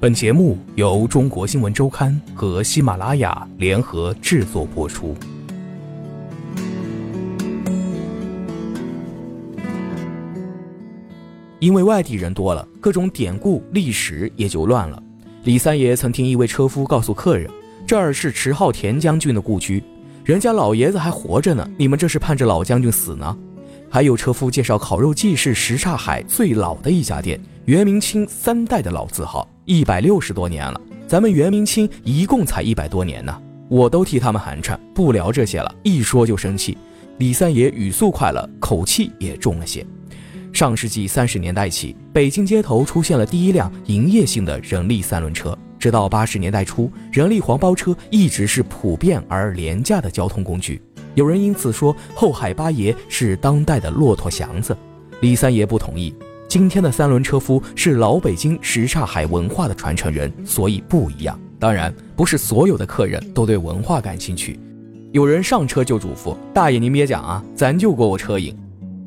本节目由中国新闻周刊和喜马拉雅联合制作播出。因为外地人多了，各种典故历史也就乱了。李三爷曾听一位车夫告诉客人：“这儿是迟浩田将军的故居，人家老爷子还活着呢，你们这是盼着老将军死呢？”还有车夫介绍，烤肉季是什刹海最老的一家店，元明清三代的老字号。一百六十多年了，咱们元明清一共才一百多年呢，我都替他们寒碜，不聊这些了，一说就生气。李三爷语速快了，口气也重了些。上世纪三十年代起，北京街头出现了第一辆营业性的人力三轮车，直到八十年代初，人力黄包车一直是普遍而廉价的交通工具。有人因此说后海八爷是当代的骆驼祥子，李三爷不同意。今天的三轮车夫是老北京什刹海文化的传承人，所以不一样。当然，不是所有的客人都对文化感兴趣。有人上车就嘱咐大爷：“您别讲啊，咱就过过车瘾。”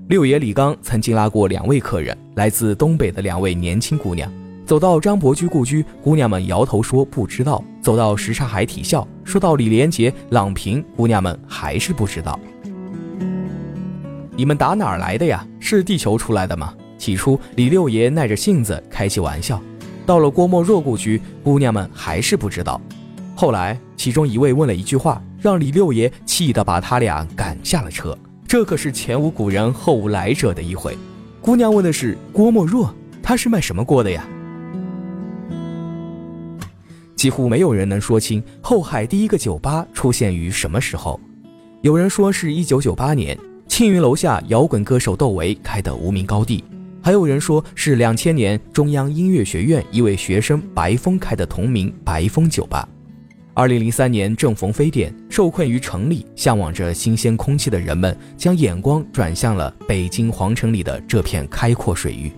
六爷李刚曾经拉过两位客人，来自东北的两位年轻姑娘。走到张伯驹故居，姑娘们摇头说不知道；走到什刹海体校，说到李连杰、郎平，姑娘们还是不知道。你们打哪儿来的呀？是地球出来的吗？起初，李六爷耐着性子开起玩笑。到了郭沫若故居，姑娘们还是不知道。后来，其中一位问了一句话，让李六爷气得把他俩赶下了车。这可是前无古人后无来者的一回。姑娘问的是郭沫若，他是卖什么锅的呀？几乎没有人能说清后海第一个酒吧出现于什么时候。有人说是一九九八年，庆云楼下摇滚歌手窦唯开的无名高地。还有人说是两千年中央音乐学院一位学生白峰开的同名白峰酒吧。二零零三年正逢非典，受困于城里，向往着新鲜空气的人们将眼光转向了北京皇城里的这片开阔水域。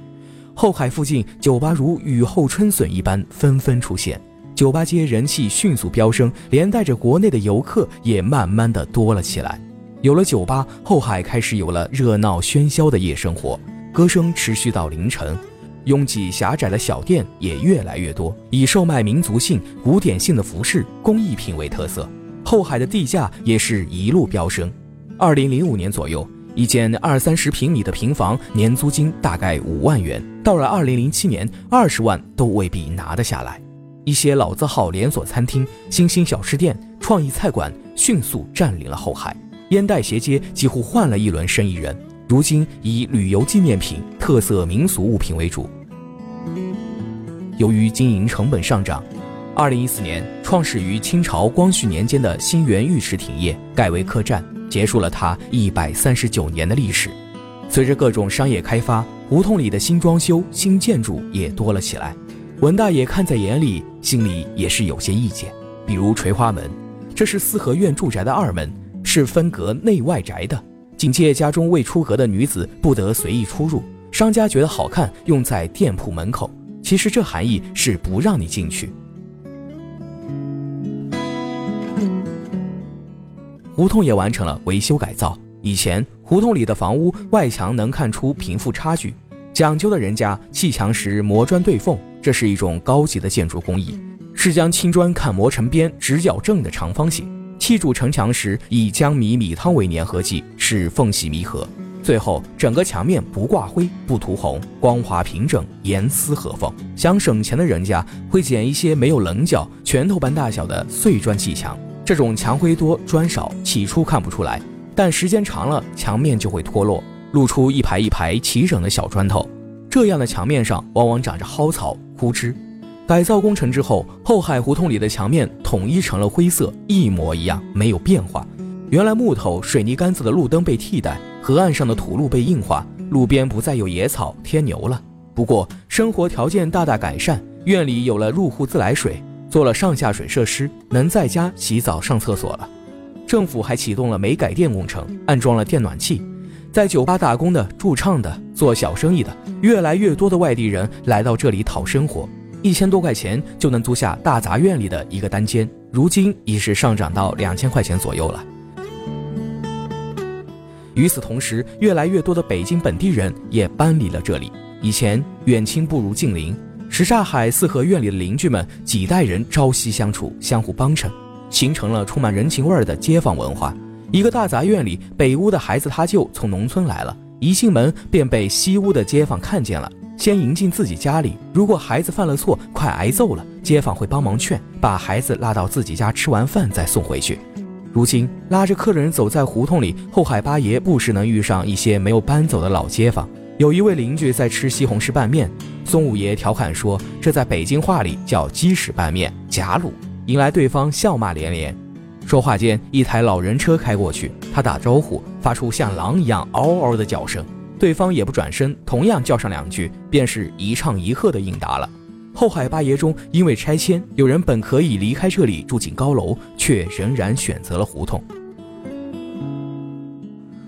后海附近酒吧如雨后春笋一般纷纷出现，酒吧街人气迅速飙升，连带着国内的游客也慢慢的多了起来。有了酒吧，后海开始有了热闹喧嚣的夜生活。歌声持续到凌晨，拥挤狭窄的小店也越来越多，以售卖民族性、古典性的服饰、工艺品为特色。后海的地价也是一路飙升。二零零五年左右，一间二三十平米的平房年租金大概五万元，到了二零零七年，二十万都未必拿得下来。一些老字号连锁餐厅、新兴小吃店、创意菜馆迅速占领了后海，烟袋斜街几乎换了一轮生意人。如今以旅游纪念品、特色民俗物品为主。由于经营成本上涨，二零一四年创始于清朝光绪年间的新源浴池停业，改为客栈，结束了它一百三十九年的历史。随着各种商业开发，胡同里的新装修、新建筑也多了起来。文大爷看在眼里，心里也是有些意见。比如垂花门，这是四合院住宅的二门，是分隔内外宅的。警戒家中未出阁的女子不得随意出入。商家觉得好看，用在店铺门口。其实这含义是不让你进去。胡同也完成了维修改造。以前胡同里的房屋外墙能看出贫富差距，讲究的人家砌墙时磨砖对缝，这是一种高级的建筑工艺，是将青砖看磨成边，直角正的长方形。砌筑城墙时，以江米米汤为粘合剂，使缝隙弥合。最后，整个墙面不挂灰、不涂红，光滑平整，严丝合缝。想省钱的人家会捡一些没有棱角、拳头般大小的碎砖砌墙。这种墙灰多、砖少，起初看不出来，但时间长了，墙面就会脱落，露出一排一排齐整的小砖头。这样的墙面上往往长着蒿草、枯枝。改造工程之后，后海胡同里的墙面统一成了灰色，一模一样，没有变化。原来木头、水泥杆子的路灯被替代，河岸上的土路被硬化，路边不再有野草天牛了。不过生活条件大大改善，院里有了入户自来水，做了上下水设施，能在家洗澡上厕所了。政府还启动了煤改电工程，安装了电暖气。在酒吧打工的、驻唱的、做小生意的，越来越多的外地人来到这里讨生活。一千多块钱就能租下大杂院里的一个单间，如今已是上涨到两千块钱左右了。与此同时，越来越多的北京本地人也搬离了这里。以前远亲不如近邻，什刹海四合院里的邻居们几代人朝夕相处，相互帮衬，形成了充满人情味儿的街坊文化。一个大杂院里，北屋的孩子他舅从农村来了，一进门便被西屋的街坊看见了，先迎进自己家里。如果孩子犯了错，快挨揍了，街坊会帮忙劝，把孩子拉到自己家吃完饭再送回去。如今拉着客人走在胡同里，后海八爷不时能遇上一些没有搬走的老街坊。有一位邻居在吃西红柿拌面，松五爷调侃说：“这在北京话里叫鸡屎拌面，假卤。”引来对方笑骂连连。说话间，一台老人车开过去，他打招呼，发出像狼一样嗷嗷的叫声，对方也不转身，同样叫上两句，便是一唱一和的应答了。后海八爷中，因为拆迁，有人本可以离开这里住进高楼，却仍然选择了胡同。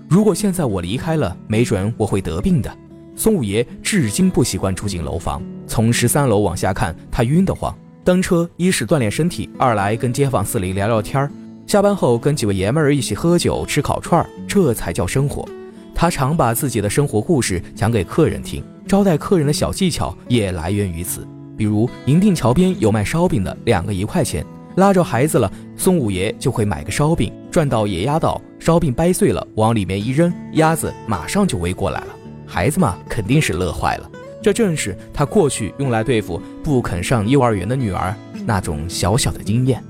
如果现在我离开了，没准我会得病的。宋五爷至今不习惯住进楼房，从十三楼往下看，他晕得慌。蹬车一是锻炼身体，二来跟街坊四邻聊聊天儿。下班后跟几位爷们儿一起喝酒吃烤串儿，这才叫生活。他常把自己的生活故事讲给客人听，招待客人的小技巧也来源于此。比如银锭桥边有卖烧饼的，两个一块钱，拉着孩子了，宋五爷就会买个烧饼，转到野鸭岛，烧饼掰碎了往里面一扔，鸭子马上就围过来了，孩子嘛肯定是乐坏了。这正是他过去用来对付不肯上幼儿园的女儿那种小小的经验。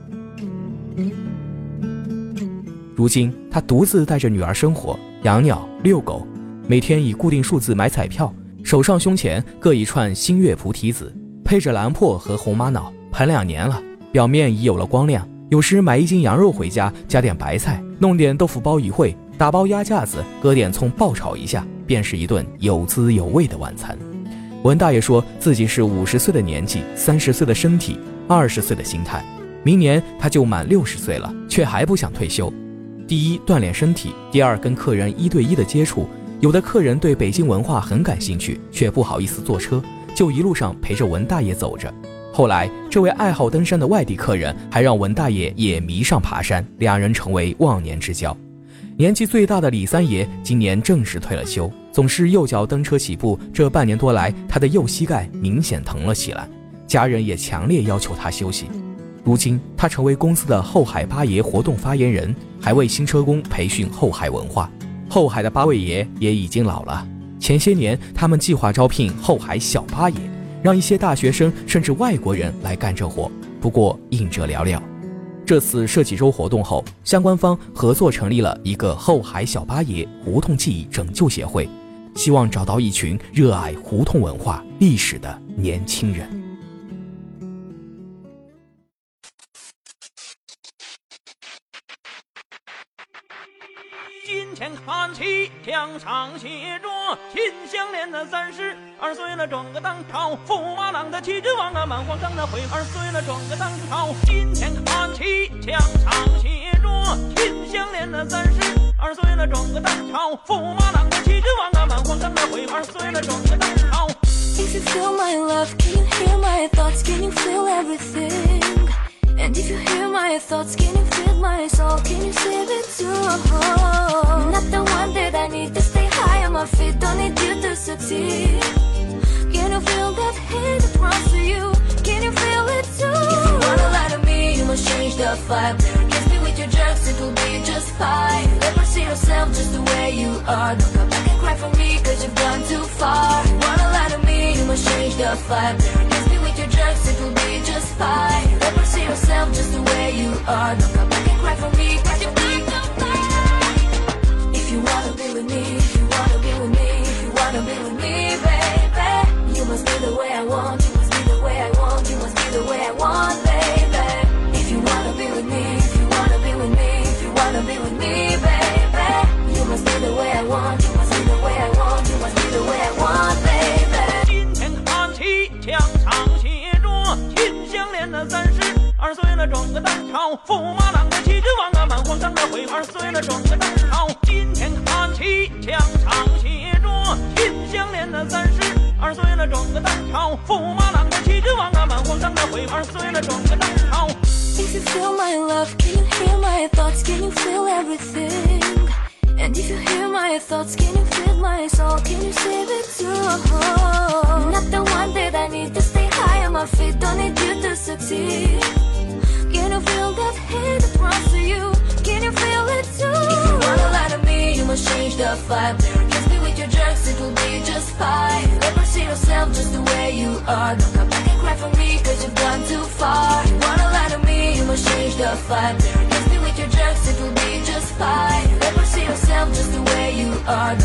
如今他独自带着女儿生活，养鸟、遛狗，每天以固定数字买彩票，手上胸前各一串星月菩提子。配着蓝珀和红玛瑙，盘两年了，表面已有了光亮。有时买一斤羊肉回家，加点白菜，弄点豆腐包一烩，打包鸭架子，搁点葱爆炒一下，便是一顿有滋有味的晚餐。文大爷说自己是五十岁的年纪，三十岁的身体，二十岁的心态。明年他就满六十岁了，却还不想退休。第一，锻炼身体；第二，跟客人一对一的接触。有的客人对北京文化很感兴趣，却不好意思坐车。就一路上陪着文大爷走着，后来这位爱好登山的外地客人还让文大爷也迷上爬山，两人成为忘年之交。年纪最大的李三爷今年正式退了休，总是右脚蹬车起步，这半年多来，他的右膝盖明显疼了起来，家人也强烈要求他休息。如今他成为公司的后海八爷活动发言人，还为新车工培训后海文化。后海的八位爷也已经老了。前些年，他们计划招聘后海小八爷，让一些大学生甚至外国人来干这活。不过应者寥寥。这次设计周活动后，相关方合作成立了一个后海小八爷胡同记忆拯救协会，希望找到一群热爱胡同文化历史的年轻人。前看齐，墙上写着“秦香莲的三十二岁了，转个当朝驸马郎的齐君王啊，满皇上的回二岁了，转个当朝。今天看齐，墙上写着“秦香莲的三十二岁了，转个当朝驸马郎的齐君王啊，满皇上的回二岁了，转个当朝。If you feel my love, can you hear my thoughts? Can you feel everything? And if you hear my thoughts, can you feel my soul? Can you see it too? I'm not the one that I need to stay high on my feet. Don't need you to succeed. Can you feel that hate that runs to you? Can you feel it too? If you wanna lie to me, you must change the vibe. Kiss me with your jerks, it will be just fine. Never see yourself just the way you are. Don't come back and cry for me, cause you've gone too far. If you wanna lie to me, you must change the vibe. Kiss with your jerks, it will be just fine. Never see yourself just the way you are. Don't come back and cry for me, cause far. If you wanna be with me, if you wanna be with me, if you wanna be with me. If you feel my love, can you hear my thoughts? Can you feel everything? And if you hear my thoughts, can you feel my soul? Can you see it too? Not the one that I need to stay high succeed. Can you feel that hate that runs to you? Can you feel it too? If you wanna lie to me, you must change the vibe. Kiss me with your jerks, it will be just fine. Never see yourself just the way you are. Don't come back and cry for me, cause you've gone too far. If you wanna lie to me, you must change the vibe. Kiss me with your jerks, it will be just fine. Never see yourself just the way you are.